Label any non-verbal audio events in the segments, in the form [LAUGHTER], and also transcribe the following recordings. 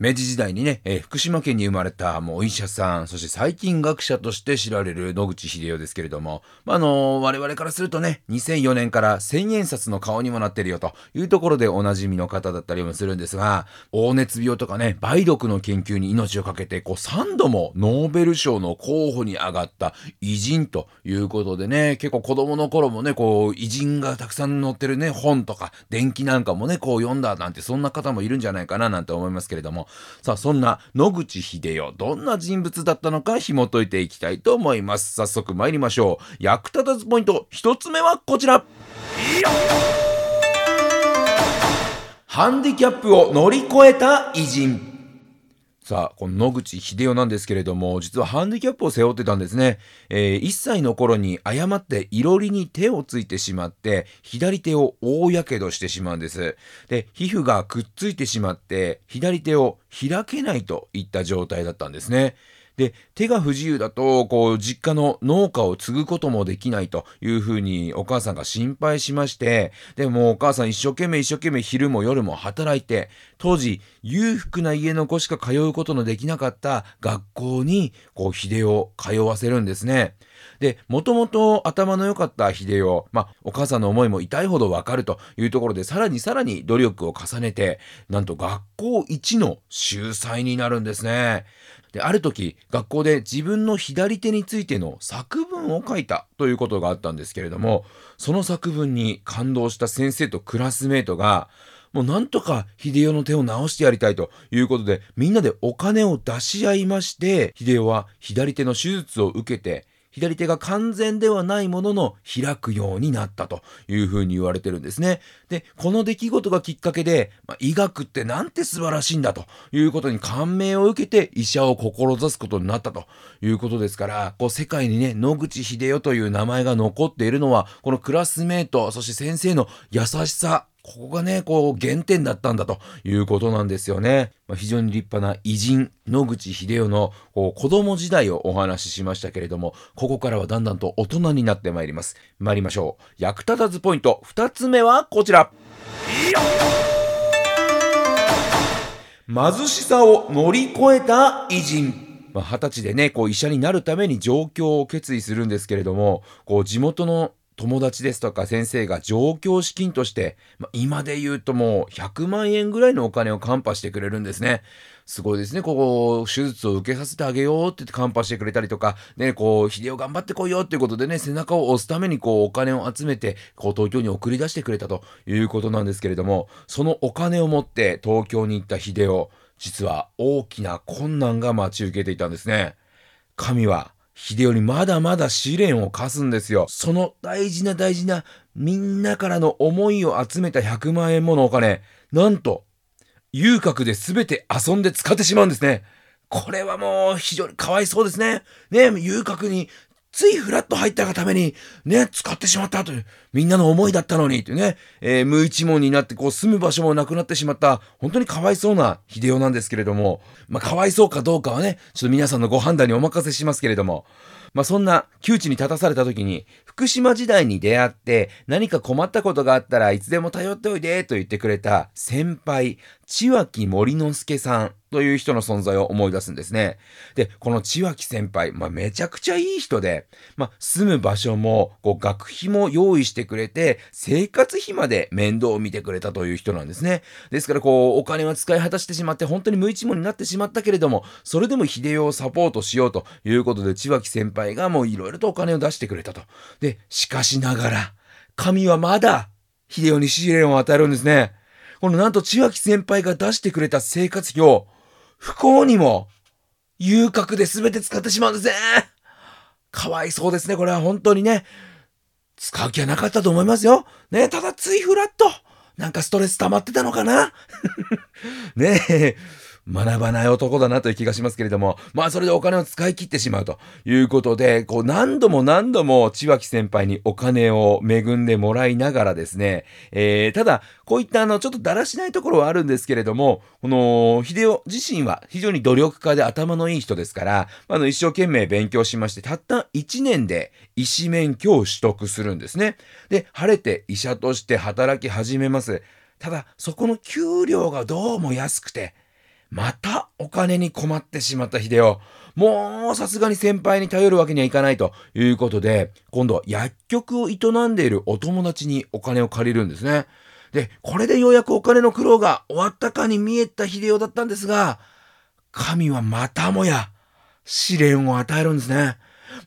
明治時代にね、えー、福島県に生まれたもうお医者さん、そして細菌学者として知られる野口英世ですけれども、まあ、あのー、我々からするとね、2004年から千円札の顔にもなってるよというところでおなじみの方だったりもするんですが、黄熱病とかね、梅毒の研究に命を懸けて、こう3度もノーベル賞の候補に上がった偉人ということでね、結構子供の頃もね、こう偉人がたくさん載ってるね、本とか電気なんかもね、こう読んだなんてそんな方もいるんじゃないかななんて思いますけれども、さあ、そんな野口英世、どんな人物だったのか紐解いていきたいと思います。早速参りましょう。役立たずポイント、一つ目はこちら。ハンディキャップを乗り越えた偉人。さあ、この野口英世なんですけれども、実はハンディキャップを背負ってたんですね。えー、1歳の頃に誤っていろりに手をついてしまって、左手を大やけどしてしまうんです。で、皮膚がくっついてしまって、左手を開けないといった状態だったんですね。で、手が不自由だと、こう、実家の農家を継ぐこともできないというふうにお母さんが心配しまして、でもお母さん一生懸命一生懸命昼も夜も働いて、当時、裕福な家の子しか通うことのできなかった学校に、こう、秀を通わせるんですね。で、もともと頭の良かった秀夫、まあ、お母さんの思いも痛いほどわかるというところで、さらにさらに努力を重ねて、なんと学校一の秀才になるんですね。で、ある時、学校で自分の左手についての作文を書いたということがあったんですけれども、その作文に感動した先生とクラスメートが、もうなんとか秀夫の手を直してやりたいということで、みんなでお金を出し合いまして、秀夫は左手の手術を受けて、左手が完全ではないものの開くようになったというふうに言われてるんですね。で、この出来事がきっかけで、まあ、医学ってなんて素晴らしいんだということに感銘を受けて医者を志すことになったということですから、こう世界にね、野口秀夫という名前が残っているのは、このクラスメート、そして先生の優しさ、ここがね、こう、原点だったんだということなんですよね。まあ、非常に立派な偉人、野口英世のこう子供時代をお話ししましたけれども、ここからはだんだんと大人になってまいります。参りましょう。役立たずポイント、二つ目はこちら。貧しさを乗り越えた偉人。まあ、二十歳でね、こう医者になるために上京を決意するんですけれども、こう地元の友達ですとか先生が上京資金として、まあ、今で言うともう100万円ぐらいのお金をカンパしてくれるんですね。すごいですね。ここ、手術を受けさせてあげようって言ってカンパしてくれたりとか、ね、こう、秀夫頑張ってこいよっていうことでね、背中を押すためにこう、お金を集めて、こう、東京に送り出してくれたということなんですけれども、そのお金を持って東京に行った秀夫、実は大きな困難が待ち受けていたんですね。神は秀頼まだまだ試練を課すんですよ。その大事な大事なみんなからの思いを集めた100万円ものお金、なんと、遊郭で全て遊んで使ってしまうんですね。これはもう非常にかわいそうですね。ね、遊郭についフラッと入ったがために、ね、使ってしまったという、みんなの思いだったのに、というね、えー、無一文になってこう住む場所もなくなってしまった、本当にかわいそうな秀夫なんですけれども、まあ、かわいそうかどうかはね、ちょっと皆さんのご判断にお任せしますけれども、まあ、そんな窮地に立たされた時に、福島時代に出会って、何か困ったことがあったらいつでも頼っておいで、と言ってくれた先輩、千脇森之助さんという人の存在を思い出すんですね。で、この千脇先輩、まあ、めちゃくちゃいい人で、まあ、住む場所も、こう、学費も用意してくれて、生活費まで面倒を見てくれたという人なんですね。ですから、こう、お金は使い果たしてしまって、本当に無一文になってしまったけれども、それでも秀夫をサポートしようということで、千脇先輩がもういろいろとお金を出してくれたと。で、しかしながら、神はまだ、秀夫に試練を与えるんですね。このなんと千秋先輩が出してくれた生活費を、不幸にも、遊郭で全て使ってしまうんですね。かわいそうですね。これは本当にね。使う気はなかったと思いますよ。ねただついフラット、なんかストレス溜まってたのかな [LAUGHS] ねえ。学ばない男だなという気がしますけれども、まあそれでお金を使い切ってしまうということで、こう何度も何度も千脇先輩にお金を恵んでもらいながらですね、えー、ただ、こういったあの、ちょっとだらしないところはあるんですけれども、この、秀夫自身は非常に努力家で頭のいい人ですから、あの、一生懸命勉強しまして、たった1年で医師免許を取得するんですね。で、晴れて医者として働き始めます。ただ、そこの給料がどうも安くて、またお金に困ってしまった秀夫。もうさすがに先輩に頼るわけにはいかないということで、今度は薬局を営んでいるお友達にお金を借りるんですね。で、これでようやくお金の苦労が終わったかに見えた秀夫だったんですが、神はまたもや試練を与えるんですね。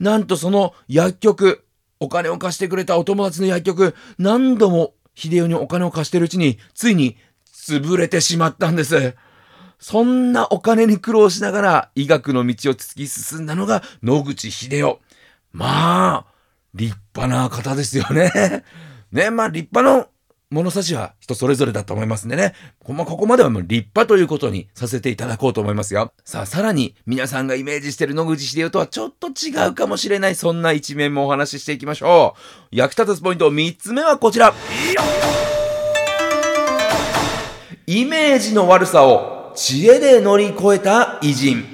なんとその薬局、お金を貸してくれたお友達の薬局、何度も秀夫にお金を貸してるうちに、ついに潰れてしまったんです。そんなお金に苦労しながら医学の道を突き進んだのが野口秀夫。まあ、立派な方ですよね。[LAUGHS] ね、まあ立派な物差しは人それぞれだと思いますんでね。まここまではもう立派ということにさせていただこうと思いますよ。さあ、さらに皆さんがイメージしてる野口秀夫とはちょっと違うかもしれない、そんな一面もお話ししていきましょう。役立つポイント3つ目はこちら。イメージの悪さを知恵で乗り越えた偉人。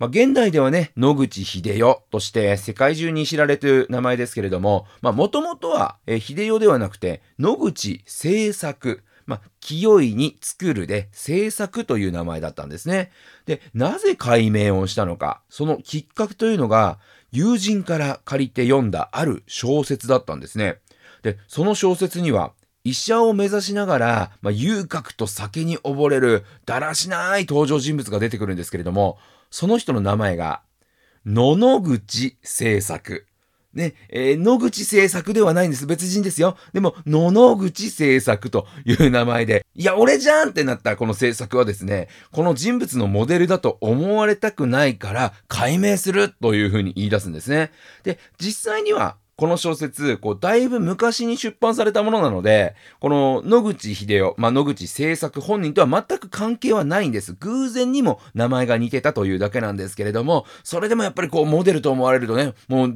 まあ、現代ではね、野口秀夫として世界中に知られている名前ですけれども、まあ、もともとは、え秀夫ではなくて、野口製作。まあ、清いに作るで、制作という名前だったんですね。で、なぜ解明をしたのか、そのきっかけというのが、友人から借りて読んだある小説だったんですね。で、その小説には、医者を目指しながら、まあ、遊郭と酒に溺れるだらしない登場人物が出てくるんですけれども、その人の名前が、野々口製作。ね、えー、野口製作ではないんです。別人ですよ。でも、野々口製作という名前で、いや、俺じゃんってなったこの製作はですね、この人物のモデルだと思われたくないから、解明するというふうに言い出すんですね。で、実際には、この小説、こう、だいぶ昔に出版されたものなので、この野口秀夫、まあ、野口製作本人とは全く関係はないんです。偶然にも名前が似てたというだけなんですけれども、それでもやっぱりこう、モデルと思われるとね、もう、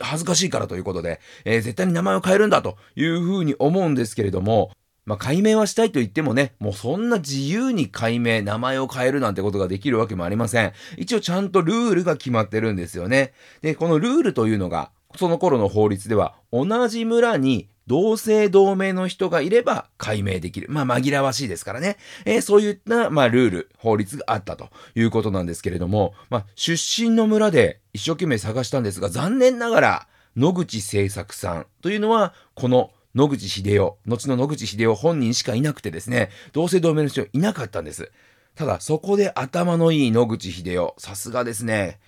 恥ずかしいからということで、えー、絶対に名前を変えるんだというふうに思うんですけれども、まあ、解明はしたいと言ってもね、もうそんな自由に解明、名前を変えるなんてことができるわけもありません。一応ちゃんとルールが決まってるんですよね。で、このルールというのが、その頃の法律では同じ村に同姓同名の人がいれば解明できる。まあ紛らわしいですからね。えー、そういった、まあ、ルール、法律があったということなんですけれども、まあ、出身の村で一生懸命探したんですが、残念ながら野口製作さんというのは、この野口秀夫、後の野口秀夫本人しかいなくてですね、同姓同名の人いなかったんです。ただ、そこで頭のいい野口秀夫、さすがですね、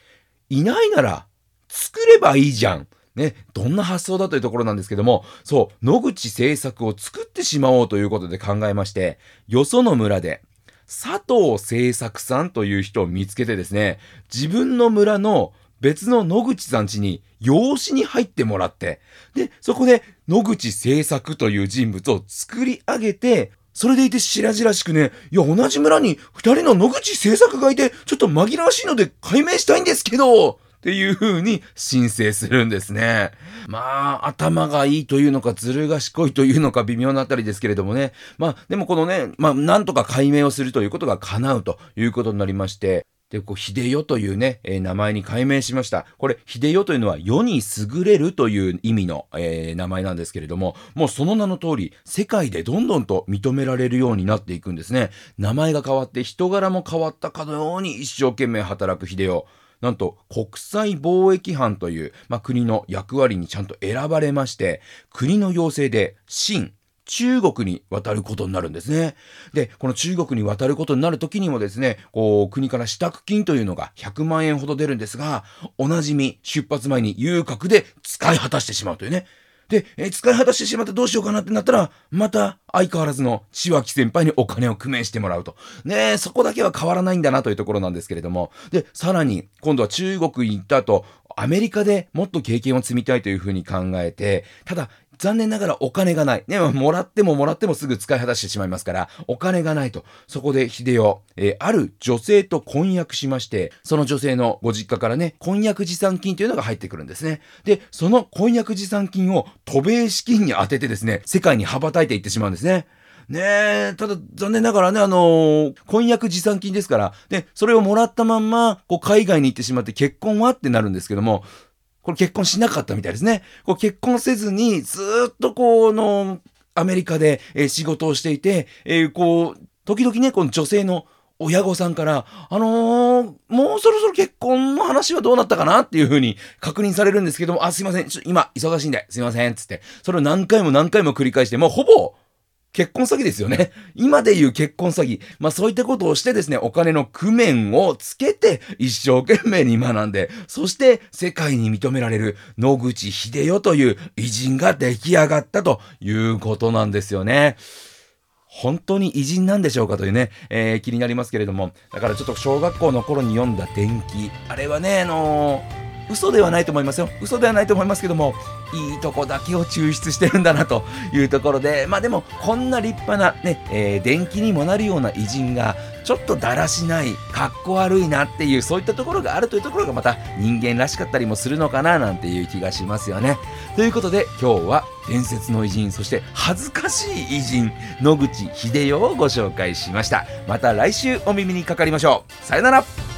いないなら作ればいいじゃん。ね、どんな発想だというところなんですけども、そう、野口製作を作ってしまおうということで考えまして、よその村で、佐藤製作さんという人を見つけてですね、自分の村の別の野口さん家に養子に入ってもらって、で、そこで野口製作という人物を作り上げて、それでいて白々しくね、いや、同じ村に二人の野口製作がいて、ちょっと紛らわしいので解明したいんですけど、っていう風に申請するんですね。まあ、頭がいいというのか、ずる賢いというのか、微妙なあたりですけれどもね。まあ、でもこのね、まあ、なんとか解明をするということが叶うということになりまして、で、こう、秀代というね、えー、名前に改名しました。これ、秀代というのは世に優れるという意味の、えー、名前なんですけれども、もうその名の通り、世界でどんどんと認められるようになっていくんですね。名前が変わって人柄も変わったかのように一生懸命働く秀代。なんと国際貿易班という、まあ、国の役割にちゃんと選ばれまして、国の要請で清、中国に渡ることになるんですね。で、この中国に渡ることになる時にもですね、こう、国から支度金というのが100万円ほど出るんですが、おなじみ出発前に遊郭で使い果たしてしまうというね。で、え使い果たしてしまってどうしようかなってなったら、また相変わらずの千脇先輩にお金を工面してもらうと。ねそこだけは変わらないんだなというところなんですけれども。で、さらに、今度は中国に行った後、アメリカでもっと経験を積みたいというふうに考えて、ただ、残念ながらお金がない。ね、もらってももらってもすぐ使い果たしてしまいますから、お金がないと。そこで秀夫、えー、ある女性と婚約しまして、その女性のご実家からね、婚約持参金というのが入ってくるんですね。で、その婚約持参金を渡米資金に当ててですね、世界に羽ばたいていってしまうんですね。ねえ、ただ残念ながらね、あのー、婚約持参金ですから、で、それをもらったまんま、こう海外に行ってしまって結婚はってなるんですけども、これ結婚しなかったみたいですね。こう結婚せずに、ずっとこの、アメリカで、え、仕事をしていて、え、こう、時々ね、この女性の親御さんから、あのー、もうそろそろ結婚の話はどうなったかなっていうふうに確認されるんですけども、あ、すいません、ちょ今、忙しいんで、すいません、つって、それを何回も何回も繰り返して、もうほぼ、結婚詐欺ですよね。[LAUGHS] 今で言う結婚詐欺。まあそういったことをしてですね、お金の工面をつけて一生懸命に学んで、そして世界に認められる野口秀夫という偉人が出来上がったということなんですよね。本当に偉人なんでしょうかというね、えー、気になりますけれども。だからちょっと小学校の頃に読んだ伝記。あれはね、あのー嘘ではないと思いますよ。嘘ではないと思いますけどもいいとこだけを抽出してるんだなというところでまあでもこんな立派なね、えー、電気にもなるような偉人がちょっとだらしないかっこ悪いなっていうそういったところがあるというところがまた人間らしかったりもするのかななんていう気がしますよね。ということで今日は伝説の偉人そして恥ずかしい偉人野口英世をご紹介しました。また来週お耳にかかりましょう。さよなら。